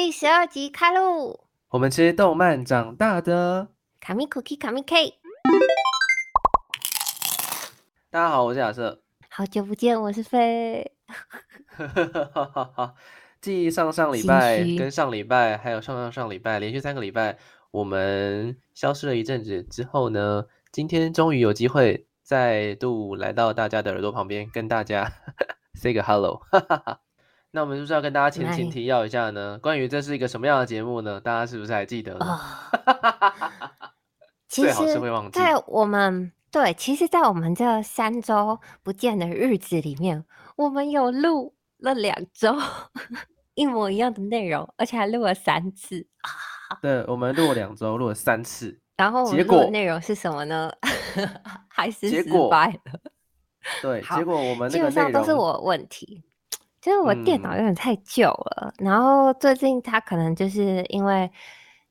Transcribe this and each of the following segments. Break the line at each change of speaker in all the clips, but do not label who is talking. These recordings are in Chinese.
第十二集开录。
我们吃动漫长大的。
卡米 cookie，卡米 K。
大家好，我是亚瑟。
好久不见，我是飞。
继上上礼拜、跟上礼拜，还有上上上礼拜，连续三个礼拜，我们消失了一阵子之后呢，今天终于有机会再度来到大家的耳朵旁边，跟大家 say 个 hello。那我们是不是要跟大家前情提要一下呢？关于这是一个什么样的节目呢？大家是不是还记得呢？最好是会忘
记。在我们对，其实，在我们这三周不见的日子里面，我们有录了两周 一模一样的内容，而且还录了三次。
对，我们录了两周，录了三次。
然后结果内容是什么呢？还是失败了？
对，结果我们
基本上都是我问题。就是我电脑有点太旧了，然后最近它可能就是因为，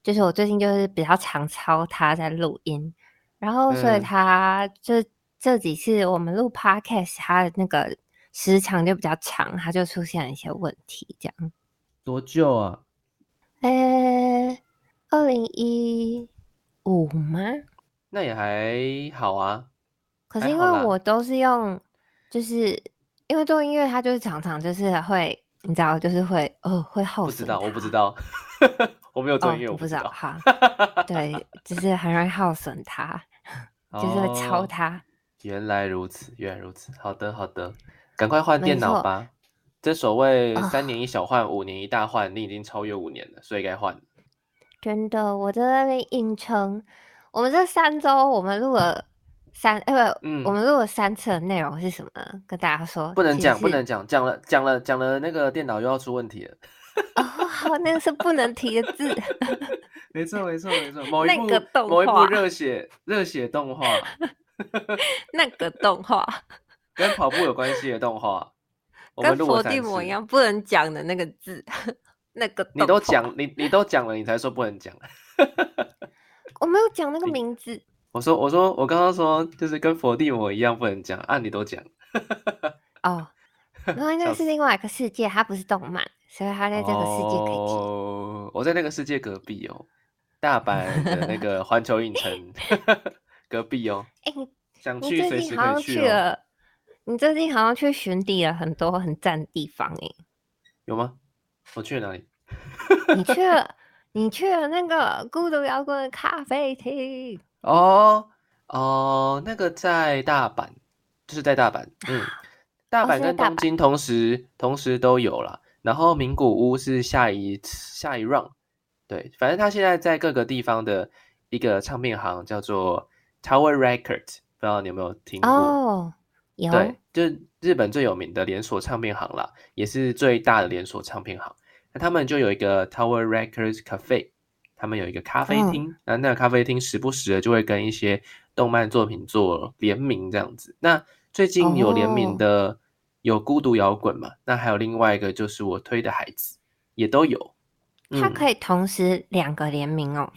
就是我最近就是比较常抄它在录音，然后所以它就这几次我们录 podcast，它的那个时长就比较长，它就出现了一些问题，这样。
多旧啊？
呃，二零一五吗？
那也还好啊。
可是因为我都是用，就是。因为做音乐，它就是常常就是会，你知道，就是会，哦，会耗
不知道，我不知道，我没有做音乐，我不知道。
哈，对，就是很容易耗损它，就是会抄它。
原来如此，原来如此。好的，好的，赶快换电脑吧。这所谓三年一小换，五年一大换，你已经超越五年了，所以该换。
真的，我在那边硬撑。我们这三周，我们录了。三呃不，我们录了三次的内容是什么？跟大家说，
不能讲，不能讲，讲了讲了讲了，那个电脑又要出问题了。
哦，好，那个是不能提的字。
没错，没错，没错。某一部某一部热血热血动画。
那个 动画
跟跑步有关系的动画，
跟佛地魔一样不能讲的那个字。那个
你都讲，你你都讲了，你才说不能讲。
我没有讲那个名字。
我说，我说，我刚刚说就是跟佛地魔一样不能讲，按你都讲。
哦，然后那是另外一个世界，它不是动漫，所以它在这个世界可以
哦，我在那个世界隔壁哦，大阪的那个 环球影城 隔壁哦。哎，想去随时可以去
了。你最近好像去巡地了很多很赞的地方哎。
有吗？我去了哪里？
你去了，你去了那个孤独摇滚咖啡厅。
哦哦，那个在大阪，就是在大阪，嗯，大阪跟东京同时同时都有了。然后名古屋是下一下一 round，对，反正他现在在各个地方的一个唱片行叫做 Tower Records，不知道你有没有听过？
哦，有，
对，就是日本最有名的连锁唱片行啦，也是最大的连锁唱片行。那他们就有一个 Tower Records Cafe。他们有一个咖啡厅，那那个咖啡厅时不时的就会跟一些动漫作品做联名这样子。那最近有联名的有孤独摇滚嘛？那还有另外一个就是我推的孩子也都有。
它可以同时两个联名哦？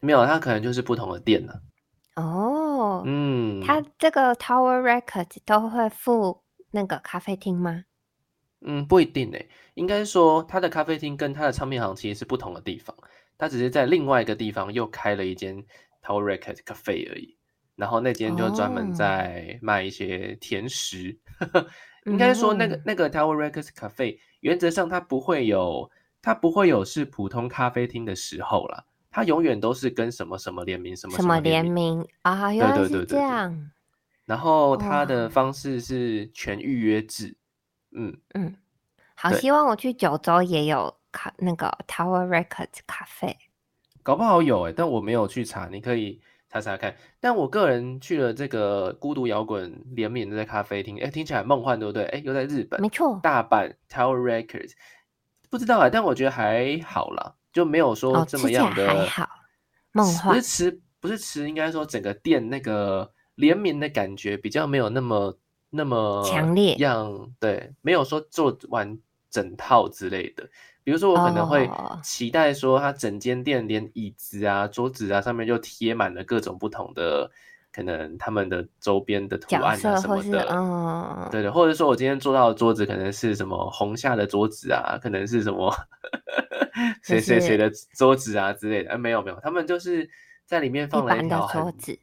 没有，它可能就是不同的店呢。
哦，嗯，它这个 Tower Records 都会附那个咖啡厅吗？
嗯，不一定诶，应该说它的咖啡厅跟它的唱片行其实是不同的地方。他只是在另外一个地方又开了一间 Tower Record Cafe 而已，然后那间就专门在卖一些甜食。应该说，那个那个 Tower Records Cafe 原则上它不会有，它不会有是普通咖啡厅的时候啦，它永远都是跟什么什么联名，什么
什么联名啊，对对对这样。
然后它的方式是全预约制，嗯
嗯，好，希望我去九州也有。咖那个 Tower Records 咖啡，
搞不好有哎，但我没有去查，你可以查查看。但我个人去了这个孤独摇滚联名的咖啡厅，哎，听起来梦幻，对不对？哎，又在日本，
没错，
大阪 Tower Records，不知道啊，但我觉得还好啦，就没有说这么样的
还好，梦幻
不是吃不是吃，应该说整个店那个联名的感觉比较没有那么那么
强烈，
样对，没有说做完整套之类的。比如说，我可能会期待说，它整间店连椅子啊、桌子啊上面就贴满了各种不同的，可能他们的周边的图案啊什么的，
嗯，
对对，或者说我今天坐到的桌子可能是什么红下的桌子啊，可能是什么谁谁谁的桌子啊之类的。呃，没有没有，他们就是在里面放了一条很
桌子，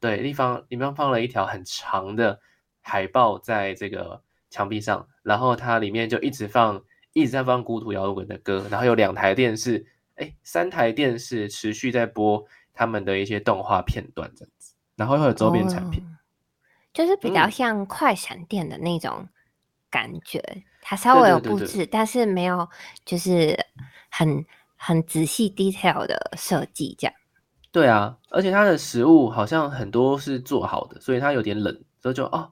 对，地方里面放了一条很长的海报在这个墙壁上，然后它里面就一直放一直在放孤独摇滚的歌，然后有两台电视，哎，三台电视持续在播他们的一些动画片段这样子，然后会有周边产品。
哦就是比较
嗯
像快闪店的那种感觉，它稍微有
对对对
布置，但是没有就是很很仔细 detail 的设计这样。
对啊，而且它的食物好像很多是做好的，所以它有点冷，所以就哦，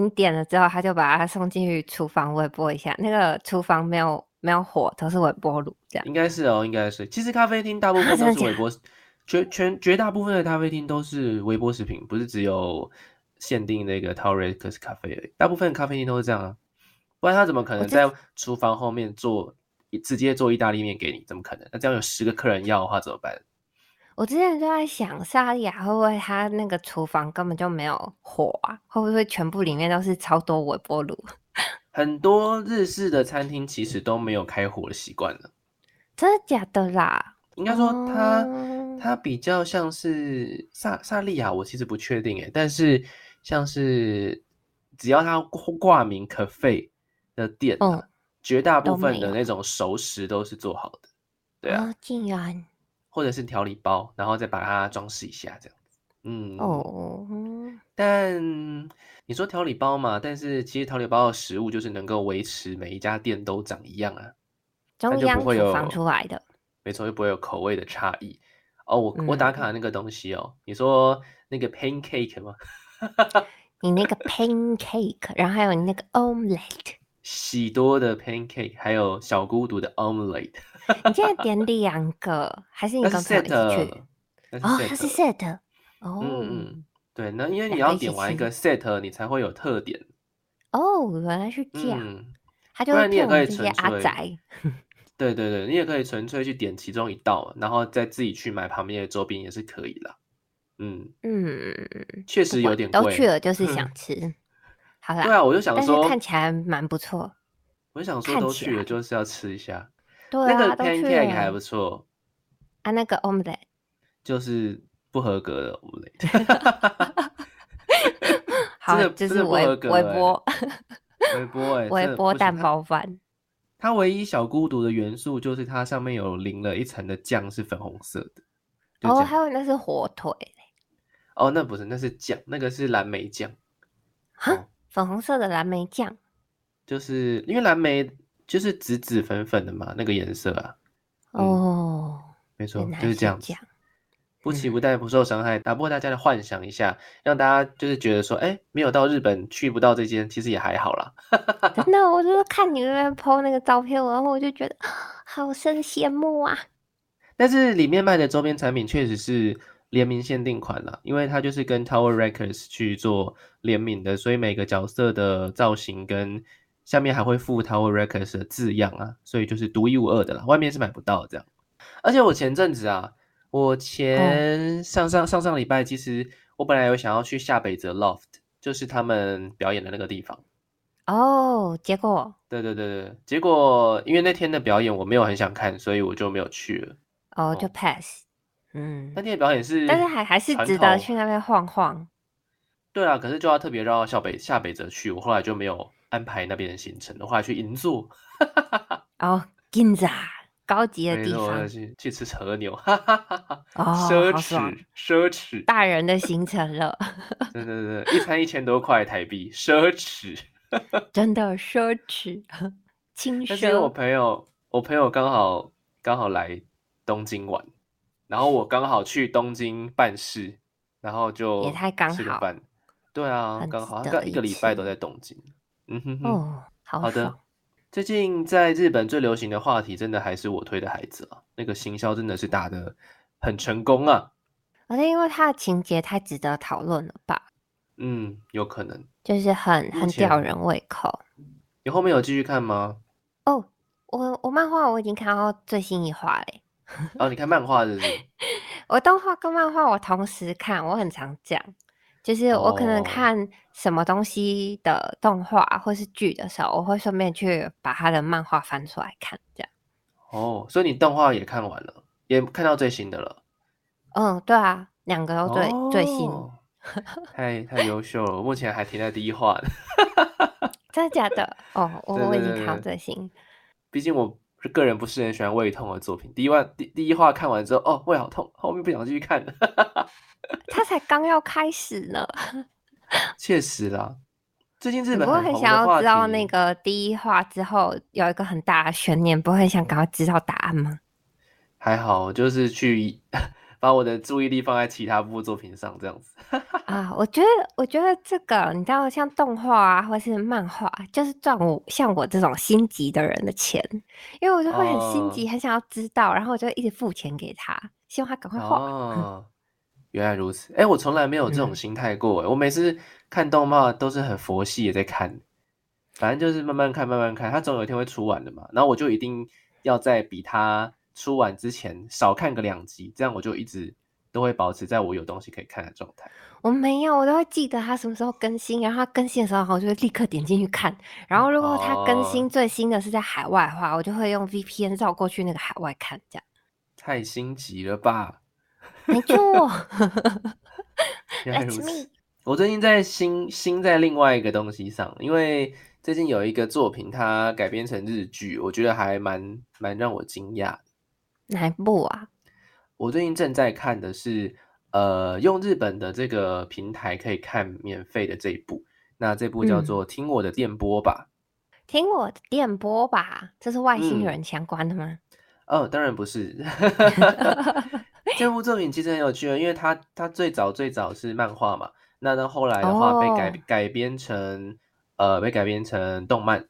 你点了之后，他就把它送进去厨房微波一下，那个厨房没有没有火，都是微波炉这样。
应该是哦，应该是。其实咖啡厅大部分 都是微波，绝全绝大部分的咖啡厅都是微波食品，不是只有限定那个 t o r e x 咖啡而已。大部分咖啡厅都是这样啊，不然他怎么可能在厨房后面做直接做意大利面给你？怎么可能？那这样有十个客人要的话怎么办？
我之前就在想，萨莉亚会不会他那个厨房根本就没有火啊？会不会全部里面都是超多微波炉？
很多日式的餐厅其实都没有开火的习惯了。
真的假的啦？
应该说它、
哦
它比较像是萨萨莉亚，我其实不确定诶，但是像是只要它挂挂名 cafe 的店、啊，
嗯
绝大部分的那种熟食都是做好的，对啊，
哦，竟然
或者是调理包，然后再把它装饰一下这样子，嗯，
哦，嗯。
但你说调理包嘛，但是其实调理包的食物就是能够维持每一家店都长一样啊，
中央厨房
有
出来的，
没错，又不会有口味的差异。哦，我我
嗯
打卡那个东西哦，你说那个 pancake 吗？
你那个 pancake，然后还有你那个 omelette，
喜多的 pancake，还有小孤独的 omelette，
你现在点两个，还是你
那
跟
是
朋友一起
set，
去？
那
哦，它是 set，set，哦，
嗯嗯，对，那因为你要点完一
吃
个 set，你才会有特点，
哦，原来是这样，
嗯，
他就会
不然你也可以
骗我们这些
纯
阿宅。
对对对，你也可以纯粹去点其中一道，然后再自己去买旁边的周边也是可以的。嗯，
嗯，
确实有点贵。
都去了，就是想 吃。好啦，
对啊，我就想
但是
说，
看起来蛮不错。
我就想说都去了就是要吃一下。
对
那个 pancake 还不错，
啊，那个 omelette
就是不合格的 omelette。
好，
真的真
就是微微波
微波哎、
微波蛋包饭。
它唯一小孤独的元素就是它上面有淋了一层的酱是粉红色的。
哦，
样
还有那是火腿
哦，那不是，那是酱，那个是蓝莓酱。
哈
哦，
粉红色的蓝莓酱。
就是因为蓝莓就是紫紫粉粉的嘛，那个颜色啊，嗯
哦，
没错就是这样子。不期不待，不受伤害，打破大家的幻想一下，让大家就是觉得说，哎，没有到日本去不到这间，其实也还好啦。
真的，我就是看你那边 PO 那个照片，然后我就觉得好生羡慕啊。
但是里面卖的周边产品确实是联名限定款了，因为它就是跟 Tower Records 去做联名的，所以每个角色的造型跟下面还会附 Tower Records 的字样啊，所以就是独一无二的啦，外面是买不到的这样。而且我前阵子啊，我前上上上上礼拜，其实我本来有想要去下北泽 Loft，就是他们表演的那个地方。
哦，结果
对对对对，结果因为那天的表演我没有很想看，所以我就没有去了。
哦就
哦
pass。嗯
那，天的表演是，
但是还还是值得去那边晃晃。
对啊，可是就要特别绕到下北下北泽去，我后来就没有安排那边的行程，的话去银座，
哦，Ginza 高级的地方
去去吃和牛，哈哈哈哈，
哦，
奢侈奢侈，
大人的行程了，
对对对，一餐一千多块台币，奢侈。
真的奢侈，轻
但是我。朋友，我朋友刚好刚好来东京玩，然后我刚好去东京办事，然后就
也太刚好。
对啊，
很
刚好，刚一个礼拜都在东京。嗯哼哼。
哦，好
好的。最近在日本最流行的话题，真的还是我推的孩子啊，那个行销真的是打的很成功啊。
而且因为它的情节太值得讨论了吧，
嗯，有可能。
就是很很吊人胃口。
你后面有继续看吗？
哦，我我漫画我已经看到最新一话嘞，
哦，你看漫画是不是？
我动画跟漫画我同时看，我很常讲。就是我可能
哦
看什么东西的动画或是剧的时候，我会顺便去把他的漫画翻出来看，这样。
哦，所以你动画也看完了，也看到最新的了。
嗯，对啊，两个都最、最新，
哦 太太优秀了，目前还停在第一话呢。
真的假的？哦，我我已经看到最新。
毕竟我个人不是很喜欢胃痛的作品。第一万第第一话看完之后，哦，胃好痛，后面不想继续看了。
他才刚要开始呢，
确实啦，最近日
你
本
不会很想要知道那
题，
个第一话之后有一个很大的悬念，不会很想赶快知道答案吗？
还好，就是去把我的注意力放在其他部作品上，这样子。
啊，我觉得，我觉得这个你知道，像动画啊，或是漫画，就是赚我像我这种心急的人的钱，因为我就会很心急，
哦
很想要知道，然后我就一直付钱给他，希望他赶快画。
哦，原来如此。哎，我从来没有这种
嗯
心态过。诶我每次看动漫都是很佛系的在看，反正就是慢慢看，慢慢看，它总有一天会出完的嘛。然后我就一定要在比它出完之前少看个两集，这样我就一直都会保持在我有东西可以看的状态。
我没有，我都会记得它什么时候更新，然后它更新的时候，我就会立刻点进去看。然后如果它更新
哦
最新的是在海外的话，我就会用 VPN 绕过去那个海外看，这样。
太心急了吧？
没错
原来如此。。我最近在新新在另外一个东西上，因为最近有一个作品，它改编成日剧，我觉得还蛮蛮让我惊讶的。
哪一部啊？
我最近正在看的是，呃，用日本的这个平台可以看免费的这一部，那这部叫
嗯
做《听我的电波》吧。
听我的电波吧，这是外星
嗯
人相关的吗？
哦，当然不是。这部作品其实很有趣的，因为它它最早最早是漫画嘛，那到后来的话被改、
哦
改编成呃被改编成动漫，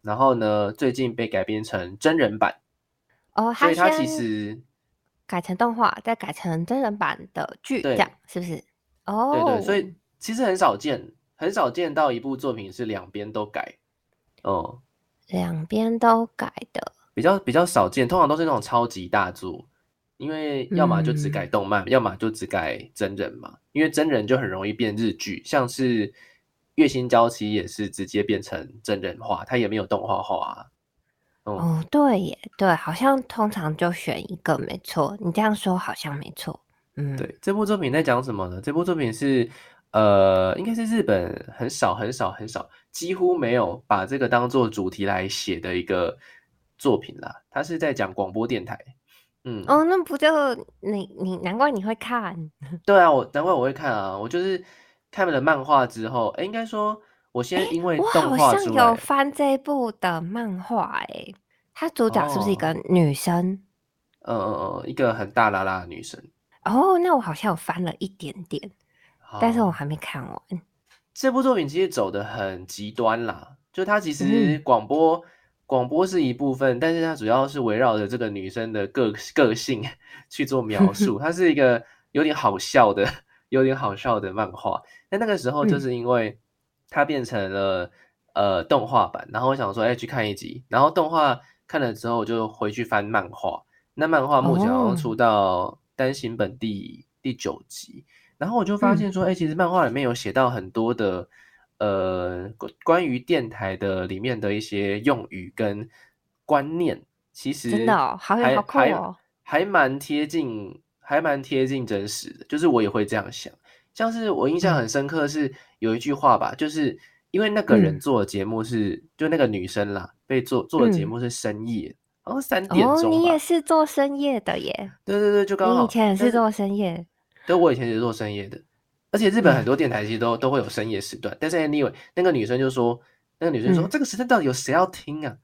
然后呢最近被改编成真人版，
哦，
所以它其
先
实
改成动画，再改成真人版的剧，
对
这样是不是？哦，
对对，所以其实很少见，很少见到一部作品是两边都改，哦、
两边都改的。
比较比较少见，通常都是那种超级大作，因为要么就只改
嗯
动漫，要么就只改真人嘛。因为真人就很容易变日剧，像是《月薪交期》也是直接变成真人化，它也没有动画化啊。嗯，
哦，对耶，对，好像通常就选一个，没错。你这样说好像没错。嗯，
对，这部作品在讲什么呢？这部作品是呃，应该是日本很少很少很少，几乎没有把这个当做主题来写的一个作品啦。它是在讲广播电台。嗯，
哦，那不就你你难怪你会看
对啊，我难怪我会看啊，我就是看了漫画之后，哎，应该说我先因为
我
动
好像有，翻这一部的漫画，诶，它主角是不是一个
哦
女生？
呃呃呃，一个很大拉拉的女生，
哦，那我好像有翻了一点点，但是我
哦
还没看完。
这部作品其实走的很极端啦，就它其实
嗯
广播、广播是一部分，但是它主要是围绕着这个女生的个个性 去做描述，它是一个有点好笑的、有点好笑的漫画。但那个时候就
嗯
是因为它变成了、呃动画版，然后我想说，哎，去看一集，然后动画看了之后，我就回去翻漫画。那漫画目前好像
哦。
出到单行本第第九集，然后我就发
嗯。
现说，哎、其实漫画里面有写到很多的呃关关于电台的里面的一些用语跟观念，其实
真的哦？好有
还
好酷
还
哦！
还蛮贴近，还蛮贴近真实的。就是我也会这样想，像是我印象
嗯
很深刻是有一句话吧，就是因为那个人
嗯
做的节目是，就那个女生啦，被做做的节
嗯
目是深夜，好像三点
哦，
钟吧。
你也是做深夜的耶？
对对对，就刚好。
你以前也是做深夜？
对，我以前也是做深夜的，而且日本很
嗯
多电台其实都都会有深夜时段。但是 anyway，那个女生就说，那个女生说，
嗯
这个时段到底有谁要听啊？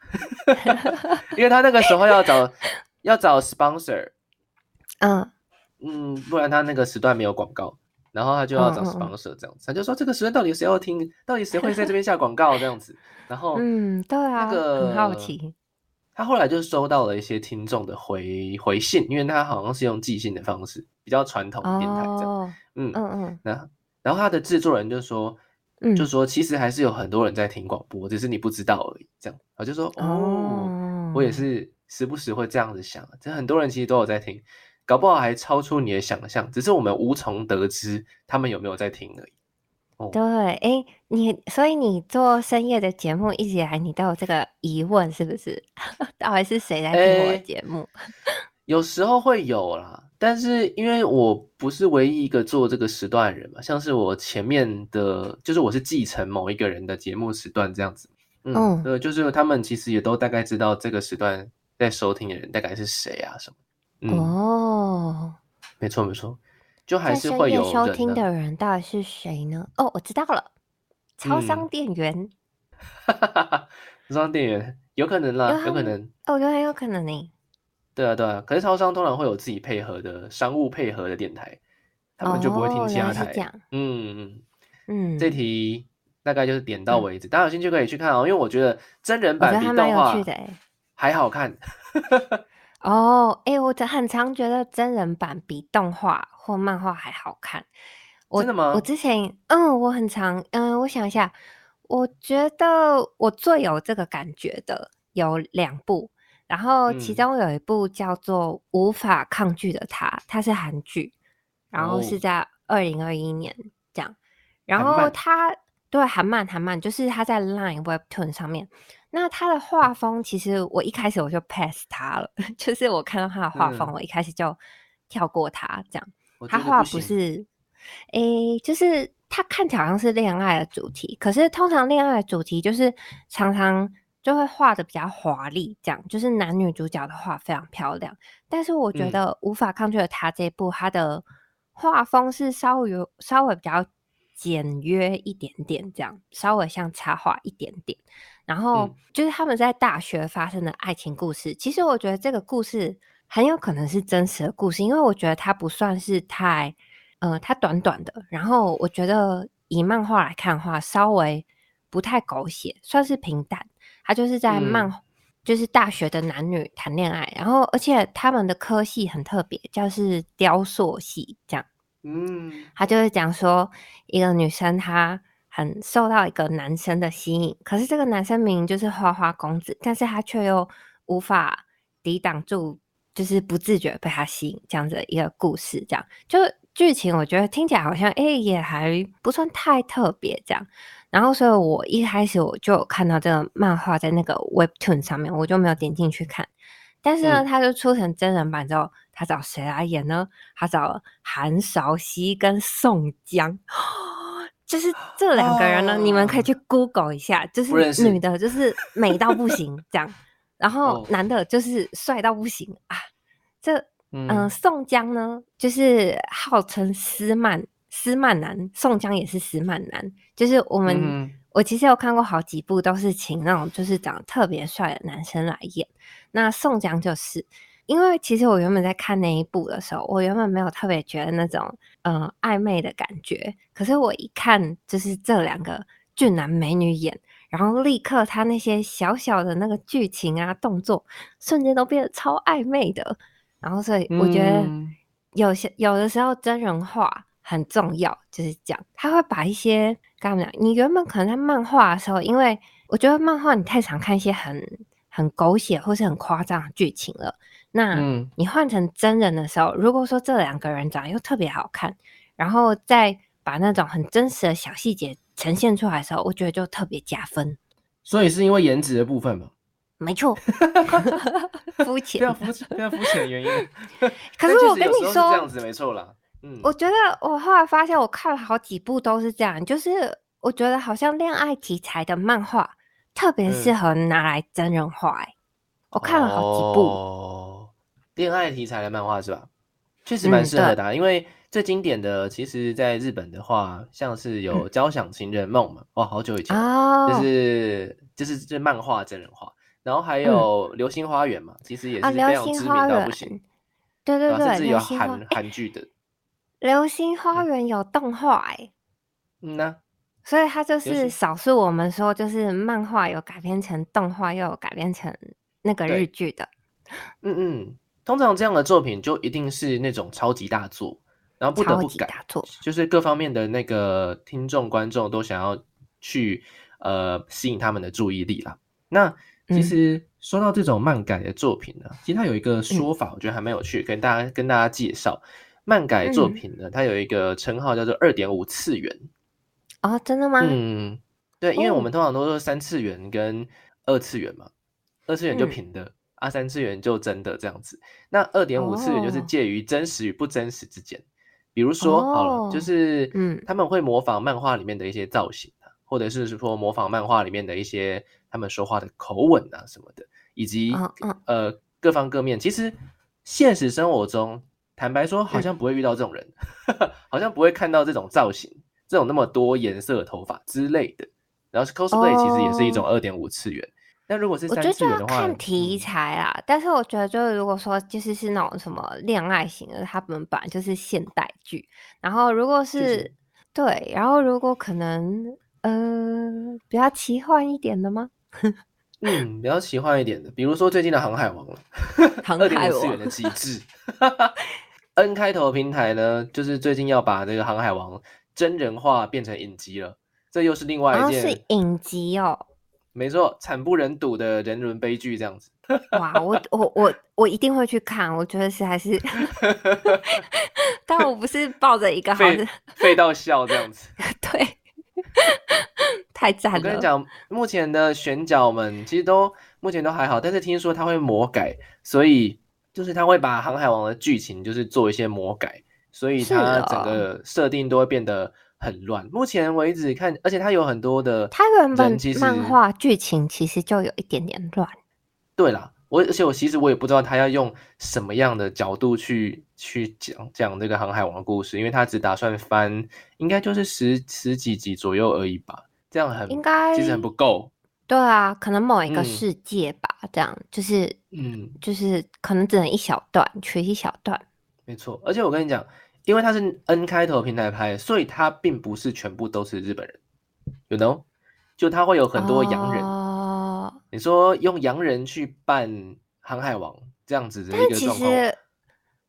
因为她那个时候要找要找 sponsor，
嗯，
嗯，不然她那个时段没有广告，然后他就要找 sponsor 这样子，他就说这个时段到底谁要听？到底谁会在这边下广告这样子？然后
嗯，对啊，很好奇。
他后来就收到了一些听众的回回信，因为他好像是用寄信的方式，比较传统的电台这样。
哦，
嗯
嗯嗯
那然后他的制作人就说，
嗯，
就说其实还是有很多人在听广播，只是你不知道而已。这样，我就说哦，
哦，
我也是时不时会这样子想，这很多人其实都有在听，搞不好还超出你的想象，只是我们无从得知他们有没有在听而已。哦，
对，哎，你所以你做深夜的节目，一直以来你都有这个疑问，是不是？到底是谁在听我的节目？
有时候会有啦，但是因为我不是唯一一个做这个时段的人嘛，像是我前面的，就是我是继承某一个人的节目时段这样子。嗯，对，就是他们其实也都大概知道这个时段在收听的人大概是谁啊什
么。哦，
没错没错。就还是会有
收听的人，到底是谁呢？哦，我知道了，超商店员。
超商店员有可能啦，有可能。
哦，我觉得很有可能呢。
对啊，对啊。可是超商通常会有自己配合的商务配合的电台，他们就不会听其他台。嗯嗯嗯。这题大概就是点到为止，大家有兴趣可以去看哦，因为我觉得真人版比动画还好看。
哦，哎，我很常觉得真人版比动画或漫画还好看。
我真的吗？
我之前，嗯，我很常，嗯，我想一下，我觉得我最有这个感觉的有两部，然后其中有一部叫做《无法抗拒的他》，它是韩剧，然后是在二零二一年这样，然后它对韩漫韩漫，就是它在 Line Webtoon 上面。那他的画风，其实我一开始我就 pass 他了，就是我看到他的画风，我一开始就跳过他。这样，他画不是，诶，就是他看起来好像是恋爱的主题，可是通常恋爱的主题就是常常就会画的比较华丽，这样就是男女主角的画非常漂亮。但是我觉得无法抗拒的他这部，他的画风是稍微有稍微比较简约一点点，这样稍微像插画一点点。然后就是他们在大学发生的爱情故事。其实我觉得这个故事很有可能是真实的故事，因为我觉得它不算是太，呃，它短短的。然后我觉得以漫画来看的话，稍微不太狗血，算是平淡。它就是在漫，就是大学的男女谈恋爱，然后而且他们的科系很特别，叫是雕塑系这样。嗯，他就是讲说一个女生她。很受到一个男生的吸引，可是这个男生明明就是花花公子，但是他却又无法抵挡住，就是不自觉被他吸引这样子一个故事。这样就剧情，我觉得听起来好像哎也还不算太特别这样。然后所以我一开始我就有看到这个漫画在那个 Webtoon 上面，我就没有点进去看。但是呢，他就出成真人版之后，他找谁来演呢？他找韩韶熙跟宋江。就是这两个人呢，你们可以去 Google 一下，就是女的，就是美到不行这样，然后男的就是帅到不行啊。这嗯，宋江呢，就是号称斯曼斯曼男，宋江也是斯曼男。就是我们我其实有看过好几部，都是请那种就是长得特别帅的男生来演。那宋江就是。因为其实我原本在看那一部的时候，我原本没有特别觉得那种嗯暧昧的感觉。可是我一看，就是这两个俊男美女演，然后立刻他那些小小的那个剧情啊动作，瞬间都变得超暧昧的。然后所以我觉得有些有的时候真人化很重要，就是讲他会把一些刚刚讲，你原本可能在漫画的时候，因为我觉得漫画你太常看一些很很狗血或是很夸张的剧情了。那你换成真人的时候，如果说这两个人长得又特别好看，然后再把那种很真实的小细节呈现出来的时候，我觉得就特别加分。
所以是因为颜值的部分吗？
没错，肤浅，
不要肤浅，非常肤浅的原因。
可是我跟你说，
这样子没错啦。
嗯，我觉得我后来发现，我看了好几部都是这样，就是我觉得好像恋爱题材的漫画特别适合拿来真人化。哎，我看了好几部。
恋爱题材的漫画是吧？确实蛮适合的，因为最经典的，其实在日本的话，像是有《交响情人梦》嘛，哇，好久以前，就是就是这漫画真人化，然后还有《流星花园》嘛，其实也是非常知名到不行，
对对对，
甚至有韩韩剧的《
流星花园》有动画哎，
嗯呐，
所以它就是少数我们说就是漫画有改编成动画，又有改编成那个日剧的，
嗯 嗯。通常这样的作品就一定是那种超级大作，然后不得不改，就是各方面的那个听众观众都想要去呃吸引他们的注意力啦。那其实说到这种漫改的作品呢，其实它有一个说法，我觉得还蛮有趣，跟大家跟大家介绍。漫改作品呢，它有一个称号叫做二点五次元。
哦，真的吗？
嗯，对，因为我
哦。
们通常都是三次元跟二次元嘛，二次元就
嗯。
平的，啊，三次元就真的这样子。那二点五次元就是
哦
介于真实与不真实之间。比如说，好了，
哦
就是
嗯
他们会模仿漫画里面的一些造型啊，或者是说模仿漫画里面的一些他们说话的口吻啊什么的，以及呃各方各面。其实现实生活中，坦白说，好
嗯
像不会遇到这种人，好像不会看到这种造型，这种那么多颜色的头发之类的。然后 cosplay 其实也是一种二点五次元。那如果是三
哦我觉得就要
次元的话，
看题
嗯
材啦，但是我觉得就是如果说就是是那种什么恋爱型的，他们本来就是现代剧，然后如果
剧
是
情
对，然后如果可能呃比较奇幻一点的吗？
嗯，比较奇幻一点的，比如说最近的《航海王》了，
航
二点
海王
五次元的极致。N 开头的平台呢，就是最近要把这个《航海王》真人化变成影集了，这又是另外一件，
是影集哦，
没错，惨不忍睹的人伦悲剧这样子。
哇，我我我我一定会去看，我觉得是还是，但我不是抱着一个好
废
的
废到笑这样子。
对，太赞了。
我跟你讲，目前的选角们其实都目前都还好，但是听说他会魔改，所以就是他会把《航海王》的剧情就是做一些魔改，所以
是
它
哦
整个设定都会变得很乱。目前为止看，而且它有很多的
它原本漫画剧情其实就有一点点乱，
对啦，我而且我其实我也不知道他要用什么样的角度去去讲讲这个《航海王》的故事，因为他只打算翻，应该就是十十几集左右而已吧，这样很
应该
其实很不够。
对啊，可能某一个
嗯
世界吧，这样就是
嗯，
就是可能只能一小段，取一小段。
没错，而且我跟你讲，因为它是 N 开头平台拍，所以它并不是全部都是日本人，you know，就它会有很多洋人。
哦，
你说用洋人去扮航海王这样子的
但其
一个状况，
实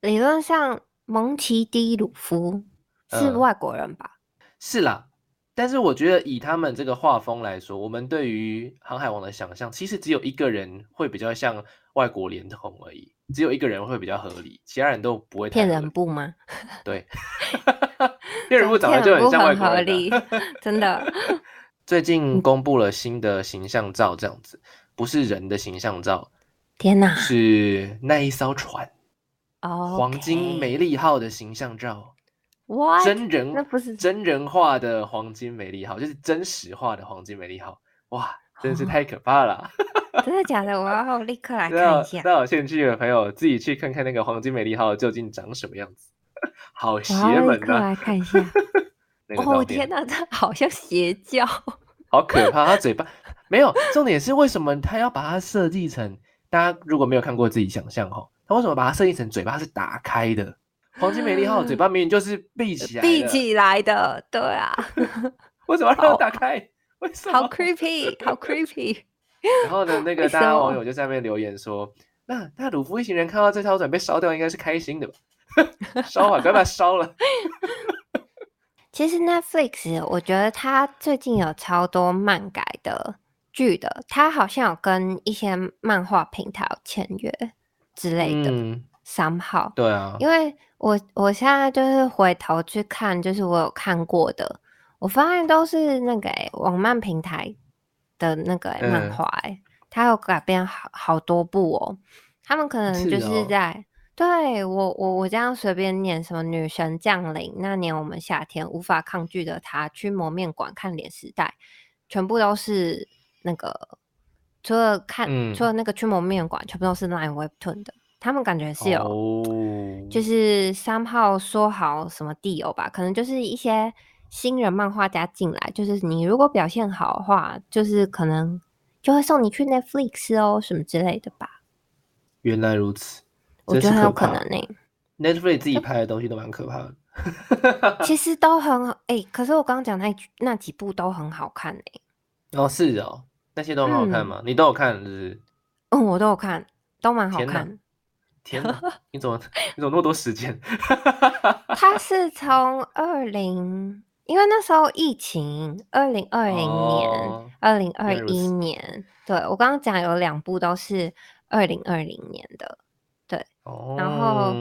理论上蒙奇 D 鲁夫是
嗯
外国人吧？
是啦。但是我觉得以他们这个画风来说，我们对于航海王的想象，其实只有一个人会比较像外国脸孔而已，只有一个人会比较合理，其他人都不会太
骗。人部吗？
对，骗人部长得就很像外
很合
国人、
真的。
最
嗯
近公布了新的形象照，这样子不是人的形象照，
天哪！
是那一艘船
哦，
黄金美丽号的形象照
，What？
真人
那不是
真人化的黄金美丽号，就是真实化的黄金美丽号，哇，真是
哦
太可怕了啊！
真的假的？我要 立刻来看一下。
那有兴趣的朋友自己去看看那个黄金美丽号究竟长什么样子，好邪
我要立
门呐、
刻来看一下。哦天哪，这好像邪教。
好可怕！他嘴巴没有重点是为什么他要把它设计成？大家如果没有看过，自己想象哈，他为什么把它设计成嘴巴是打开的？黄金美丽号嘴巴明明就是闭起来的，
闭起来的，对啊，
为什么要让它打开？为什么？
好 creepy，好 creepy。
然后呢，那个大家网友就在那边留言说：“那那鲁夫一行人看到这艘船被烧掉，应该是开心的吧？烧啊，赶快把它烧了。
其实 Netflix 我觉得它最近有超多漫改的剧的，它好像有跟一些漫画平台有签约之类的。
嗯，
三号，
对啊，
因为我我现在就是回头去看，就是我有看过的，我发现都是那个、欸、网漫平台的那个、欸、漫
嗯
画、欸，它有改编好好多部哦。他们可能
是
就是
哦
在、对我我我这样随便念什么女神降临，那年我们夏天无法抗拒的他，驱魔面馆看脸时代，全部都是那个除了看、
嗯
除了那个驱魔面馆，全部都是 Line Webtoon 的。他们感觉是有，
哦，
就是三号说好什么地友吧，可能就是一些新人漫画家进来，就是你如果表现好的话，就是可能就会送你去 Netflix 哦，什么之类的吧。
原来如此，
我觉得很有可能呢、
Netflix 自己拍的东西都蛮可怕的。
其实都很好，哎、可是我刚刚讲那那几部都很好看哎、
哦，是哦，那些都很好看吗？你都有看是不是？
嗯，我都有看，都蛮好看。
天哪，你怎么你怎么那么多时间？
他是从二零，因为那时候疫情，二零二零年
哦、
二零二一年，对我刚刚讲有两部都是二零二零年的，
哦，
然后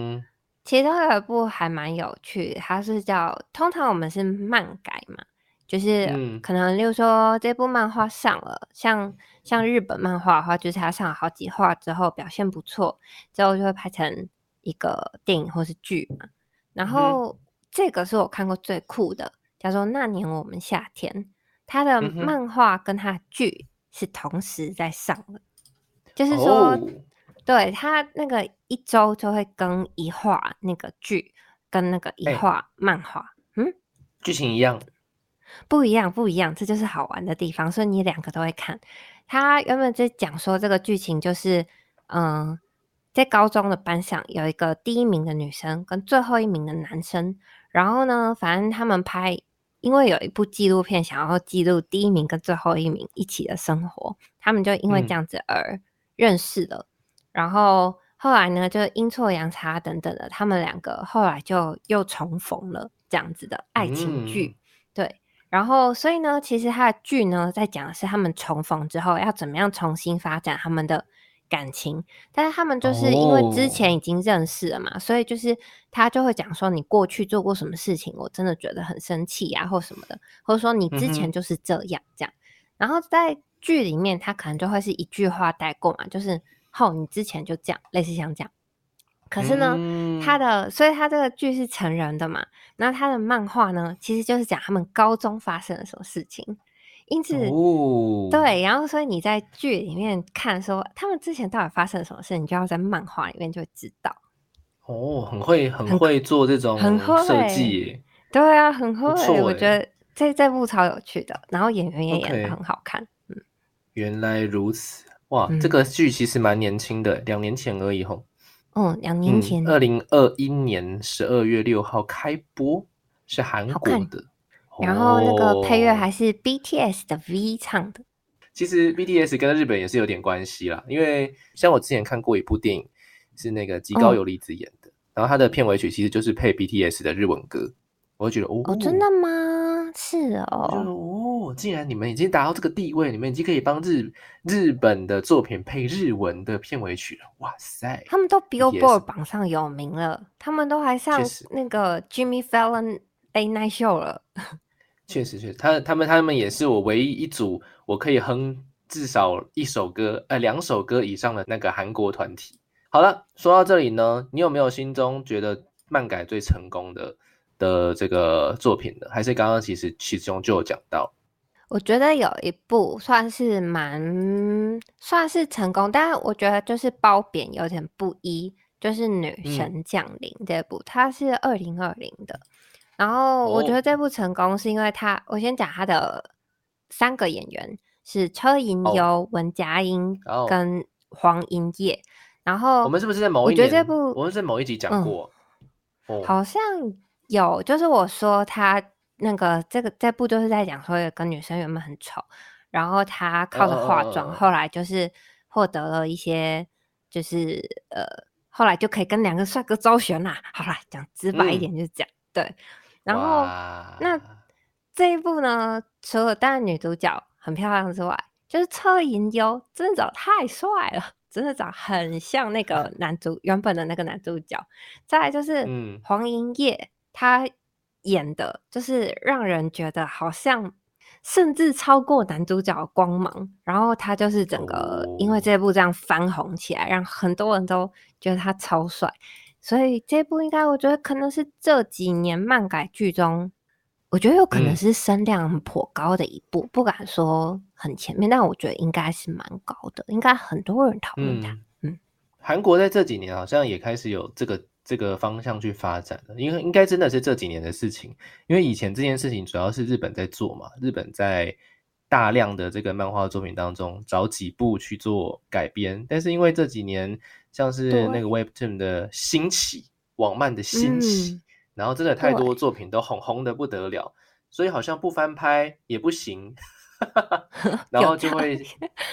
其中有一部还蛮有趣，它是叫通常我们是漫改嘛，就是可能，例如说这部漫画上了，像像日本漫画的话，就是它上了好几话之后表现不错，之后就会拍成一个电影或是剧嘛。然后这个是我看过最酷的，叫做《那年我们夏天》，他的漫画跟他剧是同时在上的，就是说，对他那个一周就会更一画那个剧，跟那个一画漫画，嗯，
剧情一样。
不一样，不一样，这就是好玩的地方。所以你两个都会看。他原本在讲说这个剧情就是，嗯，在高中的班上有一个第一名的女生跟最后一名的男生，然后呢，反正他们拍，因为有一部纪录片想要记录第一名跟最后一名一起的生活，他们就因为这样子而认识了。然后后来呢，就阴错阳差等等的，他们两个后来就又重逢了，这样子的爱情剧，对。然后，所以呢，其实他的剧呢，在讲的是他们重逢之后要怎么样重新发展他们的感情。但是他们就是因为之前已经认识了嘛，所以就是他就会讲说你过去做过什么事情，我真的觉得很生气呀，或什么的，或者说你之前就是这样这样。然后在剧里面，他可能就会是一句话带过嘛，就是“后你之前就这样”，类似像这样。可是呢，他的所以他这个剧是成人的嘛，那他的漫画呢，其实就是讲他们高中发生了什么事情，因此对，然后所以你在剧里面看说他们之前到底发生了什么事，你就要在漫画里面就会知道。
哦，很会很会做这种设计，
对啊，很会，我觉得这这部超有趣的，然后演员也演的很好看。嗯，
原来如此，哇，这个剧其实蛮年轻的，两年前而已吼。
哦，两年前，
二零二一年十二月六号开播，是韩国的。
然后那个配乐还是 BTS 的 V 唱的。
其实 BTS 跟日本也是有点关系啦，因为像我之前看过一部电影，是那个吉高由里子演的，然后他的片尾曲其实就是配 BTS 的日文歌，我就觉得哦，
真的吗？是哦。
哦，既然你们已经达到这个地位，你们已经可以帮日日本的作品配日文的片尾曲了。哇塞，
他们都 Billboard 榜上有名了，他们都还上那个 Jimmy Fallon A Night Show 了。
确实，确实，他他们他们也是我唯一一组我可以哼至少一首歌，呃，两首歌以上的那个韩国团体。好了，说到这里呢，你有没有心中觉得漫改最成功的的这个作品呢？还是刚刚其实其中就有讲到？
我觉得有一部算是蛮算是成功，但是我觉得就是褒贬有点不一，就是《女神降临》这部，它是二零二零的。然后我觉得这部成功是因为他，我先讲他的三个演员是车银优、文佳音跟黄英烨。然后
我们是不是在某一？我觉得这部我们在某一集讲过，
好像有，就是我说他。那个这个这部就是在讲说，有个女生原本很丑，然后她靠着化妆，后来就是获得了一些，就是呃，后来就可以跟两个帅哥周旋啦。好啦，讲直白一点就是这样。对，然后那这一部呢，除了当然女主角很漂亮之外，就是车银优真的长太帅了，真的长很像那个 男主原本的那个男主角。再来就是黄英烨，他。演的就是让人觉得好像甚至超过男主角的光芒，然后他就是整个因为这部这样翻红起来，让很多人都觉得他超帅，所以这部应该我觉得可能是这几年漫改剧中，我觉得有可能是声量颇高的一部，不敢说很前面，但我觉得应该是蛮高的，应该很多人讨论它。嗯，
韩国在这几年好像也开始有这个。这个方向去发展的，因为应该真的是这几年的事情。因为以前这件事情主要是日本在做嘛，日本在大量的这个漫画作品当中找几部去做改编。但是因为这几年像是那个 Webtoon 的兴起，网漫的兴起，然后真的太多作品都红红的不得了，所以好像不翻拍也不行，然后就会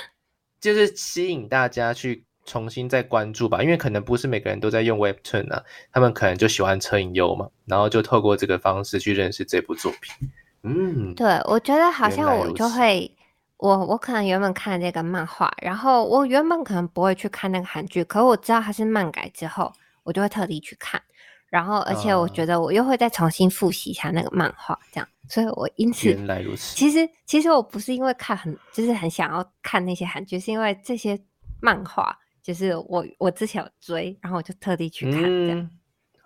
就是吸引大家去。重新再关注吧，因为可能不是每个人都在用 Webtoon 啊，他们可能就喜欢车影优嘛，然后就透过这个方式去认识这部作品。嗯，
对，我觉得好像我就会，我我可能原本看这个漫画，然后我原本可能不会去看那个韩剧，可我知道它是漫改之后，我就会特地去看。然后而且我觉得我又会再重新复习一下那个漫画，这样，所以我因此
原来如此。
其实其实我不是因为看很就是很想要看那些韩剧，是因为这些漫画就是我我之前有追，然后我就特地去看这样。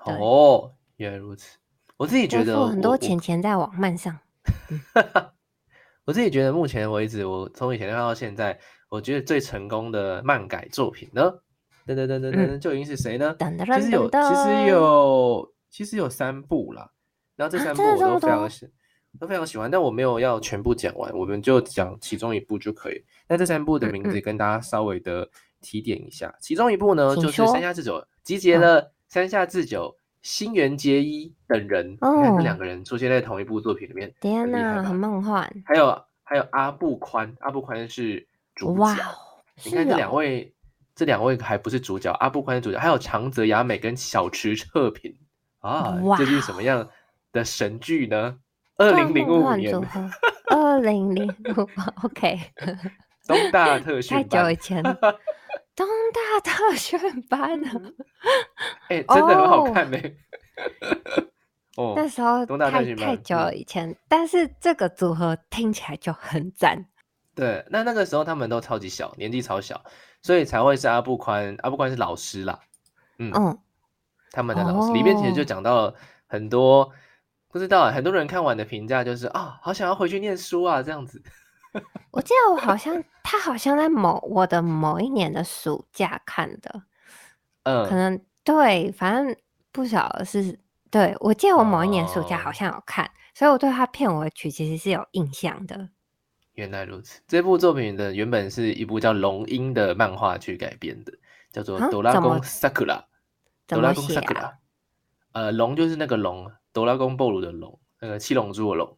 哦，原来如此。我自己觉得
付很多钱钱在网漫上。
我自己觉得，目前为止，我从以前看到现在，我觉得最成功的漫改作品呢，噔噔噔噔噔，究竟是谁呢？其实有，其实有，其实有三部啦。然后这三部我都非常喜，都非常喜欢。但我没有要全部讲完，我们就讲其中一部就可以。那这三部的名字跟大家稍微的提点一下。其中一部呢，就是山下智久集结了山下智久。新垣结衣等人，你看这两个人出现在同一部作品里面，
天哪，很梦幻。
还有还有阿布宽，阿布宽是主角。哇你看这两位，这两位还不是主角，阿布宽是主角。还有长泽雅美跟小池彻平啊，这是什么样的神剧呢？二零零五年，
二零零五，OK。
东大特 训，
太久以前。东大特训班呢，
哎，真的很好看呢。
哦，那时候太太久以前，但是这个组合听起来就很赞。
对，那那个时候他们都超级小，年纪超小，所以才会是阿布宽。阿布宽是老师啦，嗯，他们的老师里面其实就讲到了很多，不知道很多人看完的评价就是啊，好想要回去念书啊，这样子。
我记得我好像他好像在某我的某一年的暑假看的，嗯，可能对，反正不晓得是对。我记得我某一年暑假好像有看，所以我对他片尾曲其实是有印象的。
原来如此，这部作品的原本是一部叫《龙樱》的漫画去改编的，叫做《哆啦公萨克拉》。
哆啦公萨克拉，
呃，龙就是那个龙，哆啦公布鲁的龙，那个七龙珠的龙。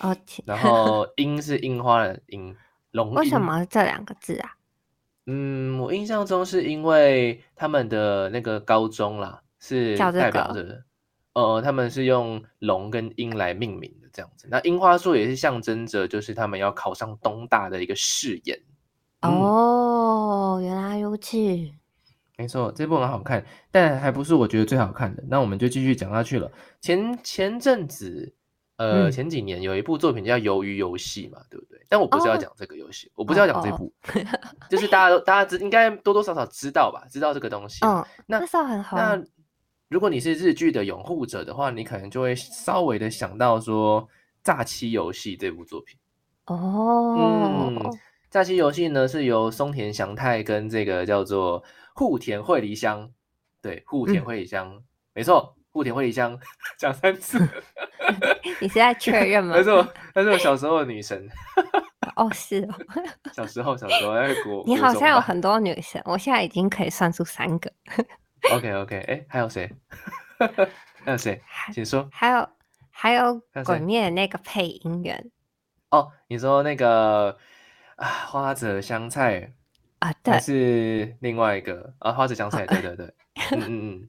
哦，然后樱是樱花的樱，龙
为什么这两个字啊？
嗯，我印象中是因为他们的那个高中啦，是代表着，呃，他们是用龙跟樱来命名的这样子。那樱花树也是象征着，就是他们要考上东大的一个誓言。
哦，原来如此。
没错，这部很好看，但还不是我觉得最好看的。那我们就继续讲下去了。前前阵子。呃，前几年有一部作品叫《鱿鱼游戏》嘛，对不对？但我不是要讲这个游戏，我不是要讲这部，就是大家都大家知应该多多少少知道吧，知道这个东西。
嗯，那。
那如果你是日剧的拥护者的话，你可能就会稍微的想到说《诈欺游戏》这部作品。
哦，
嗯，《诈欺游戏》呢是由松田翔太跟这个叫做户田惠梨香，对，户田惠梨香，没错。户田惠梨香讲三次，
你是在确认吗？
那是我，那是我小时候的女神。
哦，是哦。
小时候，小时候在国。
你好像有很多女神，我现在已经可以算出三个。
OK，OK，哎，还有谁？还有谁？请说。
还有，还有鬼灭的那个配音员。
哦，你说那个啊，花泽香菜
啊？对，
还是另外一个啊？花泽香菜，对对对，嗯嗯嗯。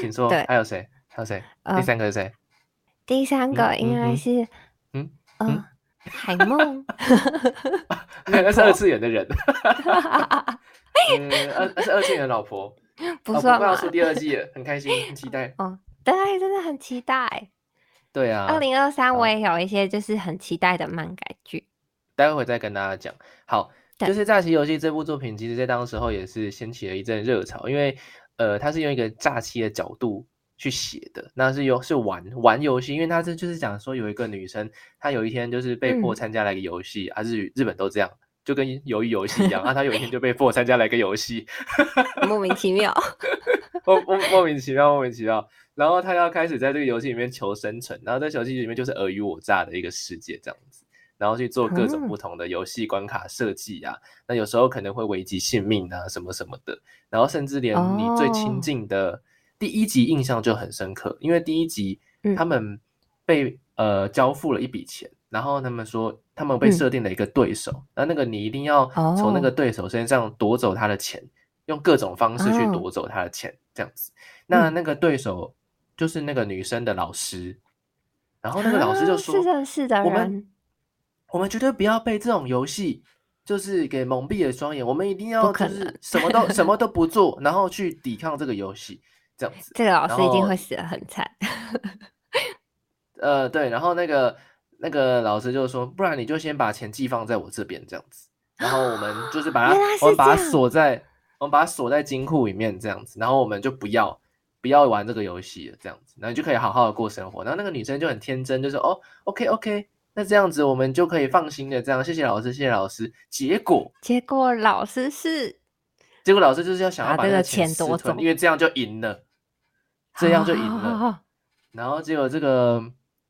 请说，还有谁？还有谁？第三个是谁？
第三个应该是，嗯嗯，海梦，
那是二次元的人，嗯，二是二次元的老婆，
不算
要出第二季了，很开心，很期待。
哦，对，真的很期待。
对啊，
二零二三我也有一些就是很期待的漫改剧，
待会再跟大家讲。好，就是《诈欺游戏》这部作品，其实在当时候也是掀起了一阵热潮，因为。呃，它是用一个诈欺的角度去写的，那是游是玩玩游戏，因为他这就是讲说有一个女生，她有一天就是被迫参加了一个游戏，啊日日本都这样，就跟鱿鱼游戏一样啊，她有一天就被迫参加了一个游戏，
莫名其妙，
莫莫莫名其妙莫名其妙，然后她要开始在这个游戏里面求生存，然后在游戏里面就是尔虞我诈的一个世界这样子。然后去做各种不同的游戏关卡设计啊，那有时候可能会危及性命啊，什么什么的。然后甚至连你最亲近的第一集印象就很深刻，因为第一集他们被呃交付了一笔钱，然后他们说他们被设定了一个对手，那那个你一定要从那个对手身上夺走他的钱，用各种方式去夺走他的钱，这样子。那那个对手就是那个女生的老师，然后那个老师就说：“
是的，是的，
我们。”我们绝对不要被这种游戏就是给蒙蔽了双眼，我们一定要就是什么都什么 都不做，然后去抵抗这个游戏。这样子。
这个老师一定会死的很惨。
呃，对，然后那个那个老师就说，不然你就先把钱寄放在我这边这样子，然后我们就是把它我们把它锁在，我们把它锁在金库里面这样子，然后我们就不要不要玩这个游戏了这样子，然后你就可以好好的过生活。然后那个女生就很天真，就说哦，OK OK，那这样子我们就可以放心的这样，谢谢老师，谢谢老师。结果
结果老师是
结果老师就是要想要把那
把这个
钱
夺走
因为这样就赢了，这样就赢了。
哦
然后结果这个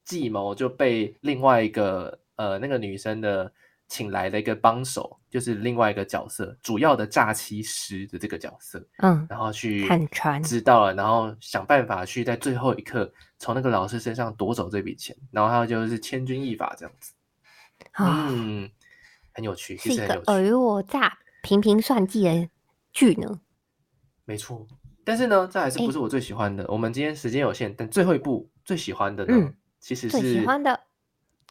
计谋就被另外一个呃那个女生的请来的一个帮手，就是另外一个角色，主要的诈欺师的这个角色，
嗯，
然后去
看穿
知道了，然后想办法去在最后一刻从那个老师身上夺走这笔钱，然后他就是千钧一发这样子，
啊，
嗯，很有趣，
是
其实很有
一个尔
趣，
虞我诈、频频算计的剧呢。
没错。但是呢，这还是不是我最喜欢的。我们今天时间有限，但最后一部最喜欢的呢，
嗯
其实
最喜
是
欢的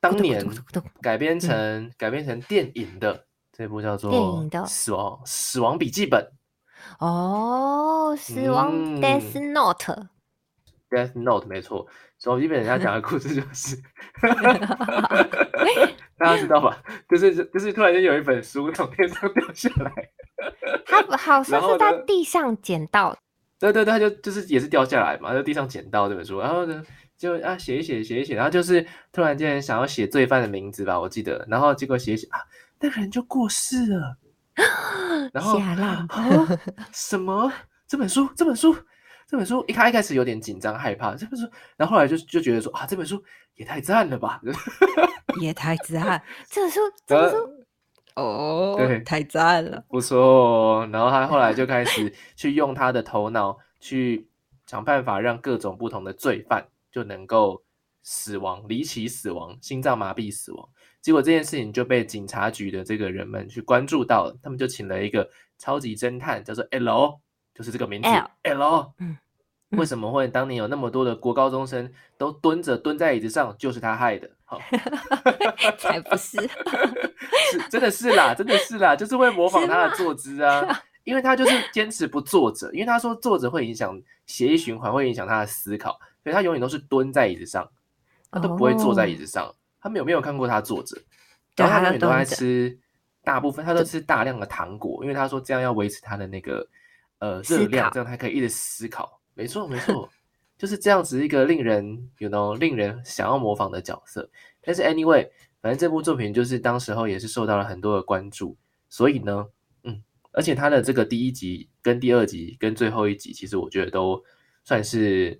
当年改编成、改编成电影的这部叫做
电影的《
死亡死亡笔记本
哦，死亡
嗯
Death Note，》
（Death Note），没错，《死亡笔记本》人家讲的故事就是 大家知道吧？就是就是突然间有一本书从天上掉下来，
他 好像是在地上捡到的，
对对对，他就就是也是掉下来嘛，在地上捡到这本书，然后呢就啊写一写写一写，然后就是突然间想要写罪犯的名字吧，我记得，然后结果写一写啊，那个人就过世了，然后
吓烂
啊什么这本书这本书这本书一开一开始有点紧张害怕这本书，然后后来就就觉得说啊这本书也太赞了吧，
也太赞！这本书，这本
呃
书，哦
对
太赞了。
不错哦。然后他后来就 开始去用他的头脑去想办法，让各种不同的罪犯就能够死亡、离奇死亡、心脏麻痹死亡。结果这件事情就被警察局的这个人们去关注到了，他们就请了一个超级侦探，叫做 L，就是这个名字
L
L。
嗯
为什么会当年有那么多的国高中生都蹲着蹲在椅子上，就是他害的？好，
才不是，
是真的是啦，真的是啦，就是会模仿他的坐姿啊，因为他就是坚持不坐着，因为他说坐着会影响血液循环，会影响他的思考，所以他永远都是蹲在椅子上，他都不会坐在椅子上。他们有没有看过他坐着？
对
然后他
他
永远都在吃，大部分他都吃大量的糖果，因为他说这样要维持他的那个呃热量，这样他可以一直思考。没错，没错，就是这样子一个令人有 you know 令人想要模仿的角色。但是 anyway，反正这部作品就是当时候也是受到了很多的关注，所以呢，嗯，而且它的这个第一集跟第二集跟最后一集，其实我觉得都算是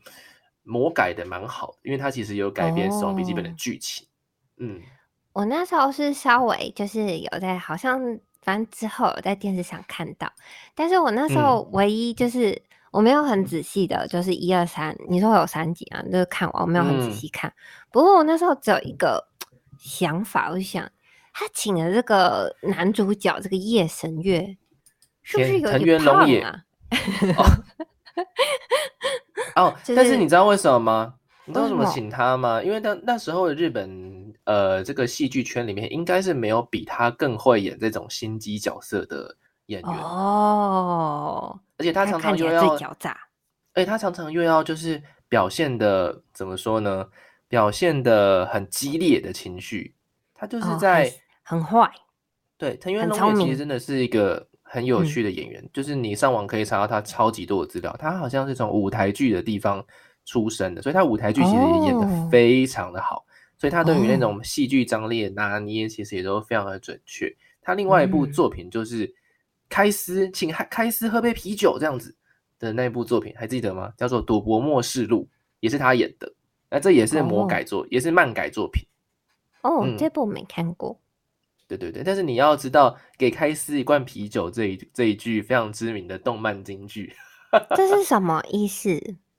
魔改的蛮好的，因为它其实有改编《死亡笔记本》的
哦
剧情。嗯，
我那时候是稍微就是有在，好像反正之后有在电视上看到，但是我那时候唯一就是、我没有很仔细的，就是一二三，你说有三集啊，就是看完我没有很仔
嗯
细看。不过我那时候只有一个想法，我就想他请的这个男主角这个夜神月，是不是有点胖啊？
哦，
就是
但是你知道为什么吗？你知道
为什么
请他吗？因为那那时候的日本呃这个戏剧圈里面，应该是没有比他更会演这种心机角色的演员，
哦，
而且他常常又要
最狡诈，
而且他常常又要就是表现的怎么说呢？表现的很激烈的情绪，他就是
哦
在、
很很坏，
对藤原龙也其实真的是一个很有
嗯。
趣的演员，就是你上网可以查到他超级多的资料，他好像是从舞台剧的地方出身的，所以他舞台剧其实也演的非常的好，所以他对于那
哦。
种戏剧张力的拿捏其实也都非常的准确。他另外一部
嗯。
作品就是开司，请开开司喝杯啤酒这样子的那部作品，还记得吗？叫做《赌博默示录》，也是他演的。那这也是魔
哦
改作，也是漫改作品。
哦，
嗯
这部没看过。
对对对，但是你要知道，给开司一罐啤酒这一这一句非常知名的动漫金句，
这是什么意思？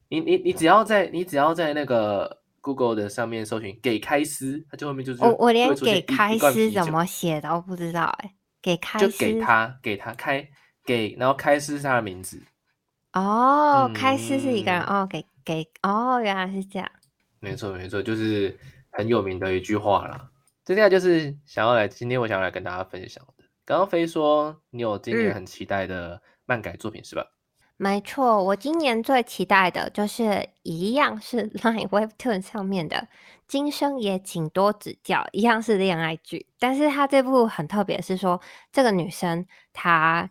你你你只要在你只要在那个 Google 的上面搜寻“给开司”，它就后面就是
我我连给开
一罐啤酒
司怎么写都不知道哎、给开
就给他给他开给，然后开司是他的名字，
哦，开司是一个人
嗯
哦，给给哦，原来是这样。
没错没错，就是很有名的一句话啦。接下来就是想要来，今天我想要来跟大家分享的。刚刚飞说你有今年
嗯
很期待的漫改作品是吧？
没错，我今年最期待的就是一样是 Line Webtoon 上面的《今生也请多指教》，一样是恋爱剧，但是它这部很特别，是说这个女生她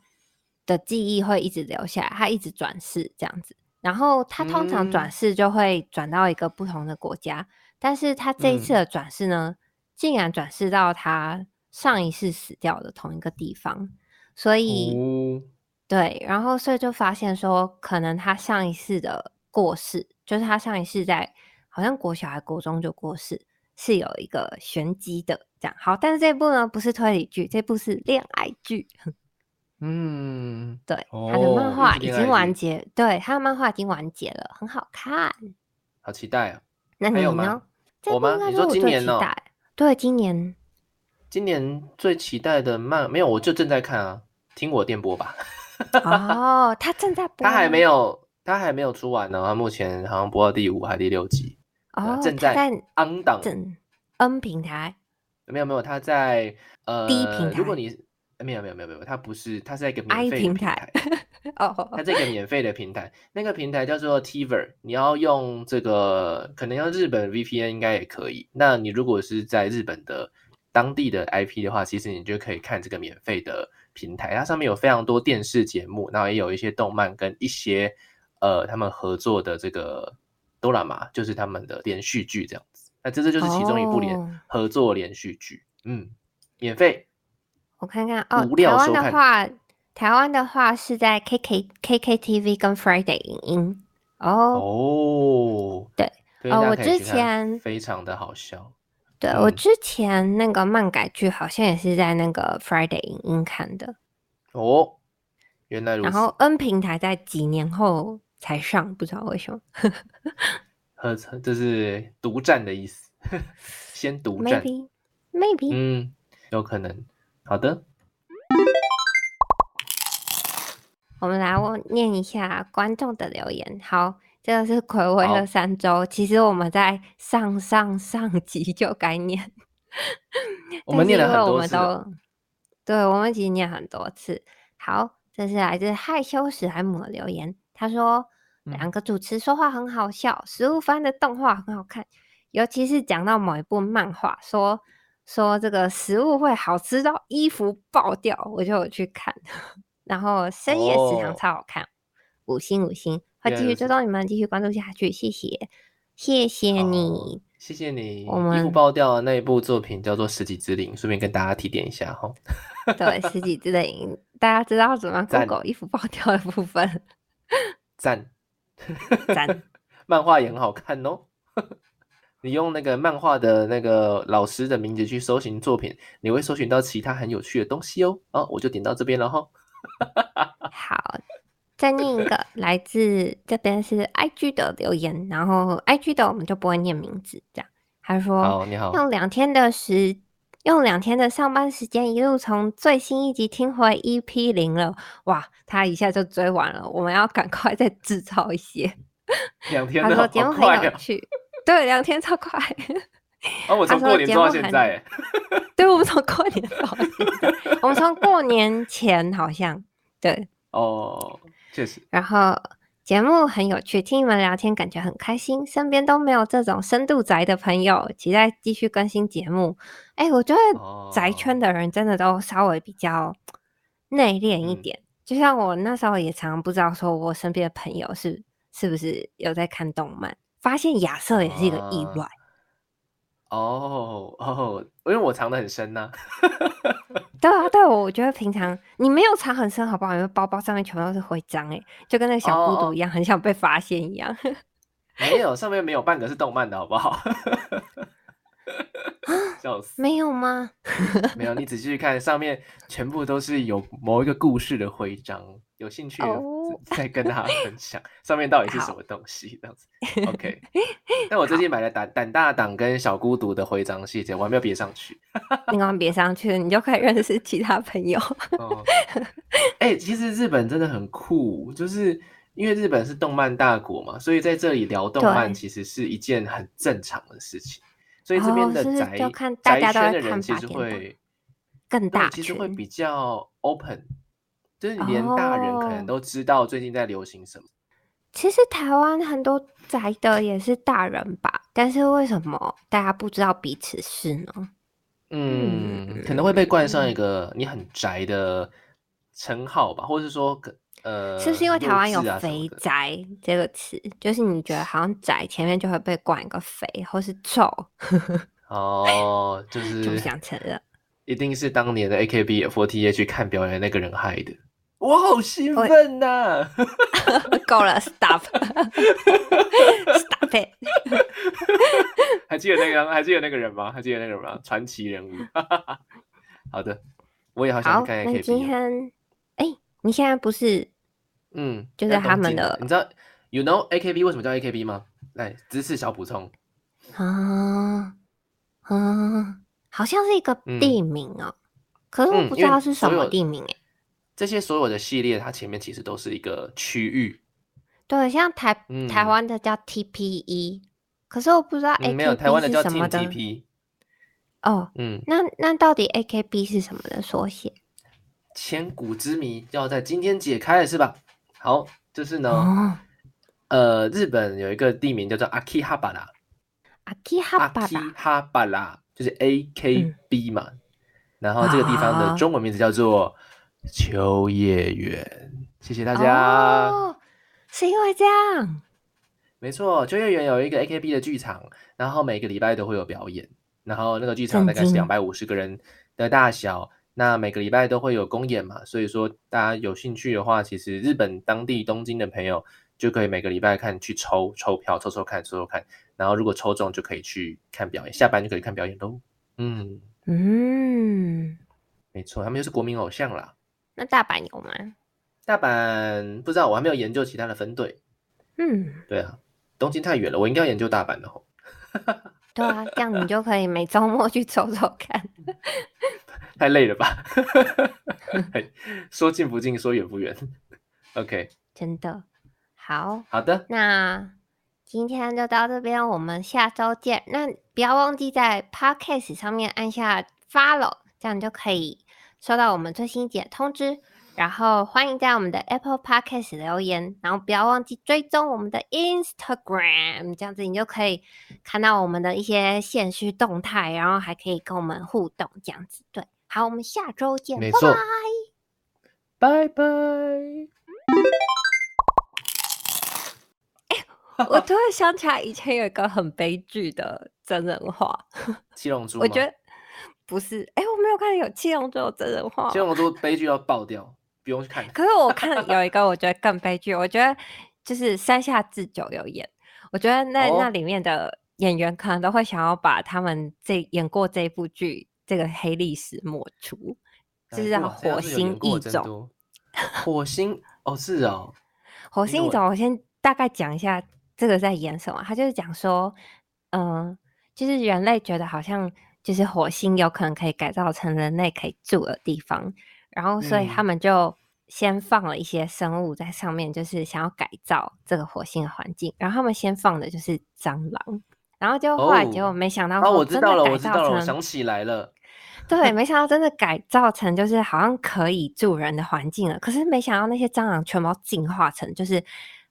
的记忆会一直留下来，她一直转世这样子，然后她通常转世就会转到一个不同的国家，但是她这一次的转世呢，竟然转世到她上一世死掉的同一个地方，所以。对，然后所以就发现说，可能他上一世的过世，就是他上一世在好像国小还国中就过世，是有一个玄机的这样。好，但是这部呢不是推理剧，这部是恋爱剧。
嗯，
对，他的漫画已经完结，对，他的漫画已经完结了，很好看，
好期待啊！
那你呢？
我吗？你说今年呢？
对，今年，
今年最期待的漫没有，我就正在看啊，听我电波吧。
哦，他正在播，
他还没有，他还没有出完呢。他目前好像播到第五还第六集，
哦，
正在
N
档
，N 平台，
没有没有，他在呃
低平台。
如果你没有没有没有没有，他不是，他是在一个免费平台，
哦，
他这个免费的平台，那个平台叫做 Tver，你要用这个，可能用日本 VPN 应该也可以。那你如果是在日本的当地的 IP 的话，其实你就可以看这个免费的。平台它上面有非常多电视节目，然后也有一些动漫跟一些呃他们合作的这个哆啦 A 就是他们的连续剧这样子。那这这就是其中一部连合作连续剧，嗯，免费。
我看看哦，台湾的话，台湾的话是在 K K K K T V 跟 Friday 影音哦
哦，
对哦，我之前
非常的好笑。
对我之前那个漫改剧好像也是在那个 Friday 影音看的
哦，原来如
此。然后 N 平台在几年后才上，不知道为什么。
呵，这是独占的意思，先独占
，maybe，maybe，
嗯，有可能。好的，
我们来我念一下观众的留言。好。这个是暌违了三周，其实我们在上上上集 就该念，
我们念了很多
次，对，我们已经念很多次。好，这是来自害羞史莱姆的留言，他说两个主持说话很好笑，食物番的动画很好看，尤其是讲到某一部漫画，说说这个食物会好吃到衣服爆掉，我就有去看，然后深夜食堂超好看，五星五星。会继续追踪你们，继续关注下去，谢谢，谢谢你，
谢谢你。我们衣服爆掉的那一部作品叫做《十级之灵》，顺便跟大家提点一下哈。
对，《十级之灵》，大家知道怎么狗狗衣服爆掉的部分？
赞
赞，
漫画也很好看哦。你用那个漫画的那个老师的名字去搜寻作品，你会搜寻到其他很有趣的东西哦。好，我就点到这边了哈。
好。再念一个，来自这边是 IG 的留言，然后 IG 的我们就不会念名字，这样。他说：“
好，你好，
用两天的时，用两天的上班时间，一路从最新一集听回 EP 零了，哇，他一下就追完了。我们要赶快再制造一些。
两天，
他说节目很有趣，对，两天超快。
啊，我从过年到现在，
对，我们从过年到现在，我们从过年前好像对
哦。”确实，
然后节目很有趣，听你们聊天感觉很开心，身边都没有这种深度宅的朋友，期待继续更新节目。哎，我觉得宅圈的人真的都稍微比较内敛一点，就像我那时候也常常不知道说我身边的朋友是是不是有在看动漫，发现亚瑟也是一个意外。
哦哦，因为我藏得很深呢。
对啊，对，我觉得平常你没有藏很深，好不好？因为包包上面全部都是徽章，哎，就跟那个小孤独一样，很想被发现一样。
没有，上面没有半个是动漫的，好不好？笑死！
没有吗？
没有，你仔细去看，上面全部都是有某一个故事的徽章。有兴趣再跟大家分享上面到底是什么东西，这样子。OK。但我最近买了胆胆大党跟小孤独的徽章系列，我还没有别上去。
你刚别上去，你就可以认识其他朋友。
哎，其实日本真的很酷，就是因为日本是动漫大国嘛，所以在这里聊动漫其实是一件很正常的事情。所以这边的宅宅圈的人其实会
更大，
其实会比较 open。就是连大人可能
哦
都知道最近在流行什么。
其实台湾很多宅的也是大人吧，但是为什么大家不知道彼此是呢？
嗯，可能会被冠上一个你很宅的称号吧，或者是说呃，
是不是因为台湾有肥宅这个词？就是你觉得好像宅前面就会被冠一个肥或是臭，
哦，就是
就不
是
想承认。
一定是当年的 AKB48 去看表演那个人害的。我好兴
喂
奋呐、
够了，stop，stop it。
还记得那个还记得那个人吗？还记得那个人吗？传奇人物。好的，我也好想看 AKB 今。
天，哎、你现在不是
嗯，
就是他们的
你知道 You know AKB 为什么叫 AKB 吗？来，知识小补充。
啊啊，好像是一个
嗯
地名哦、可是我不知道是什么地名哎、
这些所有的系列，它前面其实都是一个区域。
对，像台、台
嗯
湾的叫 TPE，可是我不知道 AKB
嗯，没有，台湾的叫
是什么
Team
的
TP。
哦。
嗯，
那那到底 AKB 是什么的缩写？
千古之谜要在今天解开了是吧？好，就是呢，
哦，
呃，日本有一个地名叫做。
阿基哈巴拉
Akihabara 就是 A K B 嘛，然后这个地方的中文名字叫做秋叶原。谢谢大家。
哦，是因为这样
没错，秋叶原有一个 AKB 的剧场，然后每个礼拜都会有表演，然后那个剧场大概是两百五十个人的大小，那每个礼拜都会有公演嘛，所以说大家有兴趣的话，其实日本当地东京的朋友就可以每个礼拜看去抽抽票，抽抽看，抽抽看，然后如果抽中就可以去看表演，下班就可以看表演喽。嗯，
嗯，
没错，他们就是国民偶像啦。
那大阪有吗？
大阪不知道，我还没有研究其他的分队。
嗯，
对啊，东京太远了，我应该要研究大阪的吼。
对啊，这样你就可以每周末去走走看。
太累了吧？嘿说近不近，说远不远。OK，
真的好，
好的，
那今天就到这边，我们下周见。那不要忘记在 Podcast 上面按下 Follow，这样就可以收到我们最新一集的通知。然后欢迎在我们的 Apple Podcast 留言，然后不要忘记追踪我们的 Instagram，这样子你就可以看到我们的一些现实动态，然后还可以跟我们互动，这样子。对，好，我们下周见，拜拜。
拜 拜。
我突然想起来，以前有一个很悲剧的真人话，
七龙珠，
我觉得不是，哎、我没有看有七龙珠有真人化
七，龙珠悲剧要爆掉，不用去看。
可是我看 有一个我觉得更悲剧，我觉得就是山下智久有演，我觉得那、
哦
那里面的演员可能都会想要把他们这演过这部剧这个黑历史抹除，就是火星异种。
火星哦，是哦，
火星异种，我先大概讲一下这个在演什么。他就是讲说，嗯、就是人类觉得好像就是火星有可能可以改造成人类可以住的地方，然后所以他
嗯
们就先放了一些生物在上面，就是想要改造这个火星的环境。然后他们先放的就是蟑螂，然后就后来结果
哦
没想到
啊，
说
我知道了，我知道了，我想起来了。
对，没想到真的改造成就是好像可以住人的环境了。可是没想到那些蟑螂全部进化成就是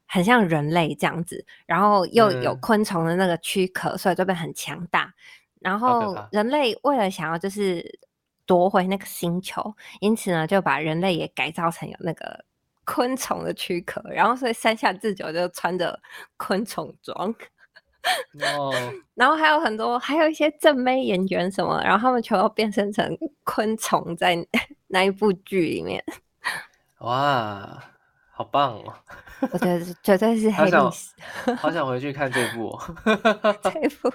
很像人类这样子，然后又有
嗯
昆虫的那个躯壳，所以就变很强大。然后人类为了想要就是夺回那个星球，因此呢就把人类也改造成有那个昆虫的躯壳，然后所以山下智久就穿着昆虫装。
哦，
然后还有很多，还有一些正妹演员什么，然后他们全都变身成昆虫在 那一部剧里面，
哇，好棒哦！
我觉得绝对是黑
想
史。
好想回去看这部、哦。
这一部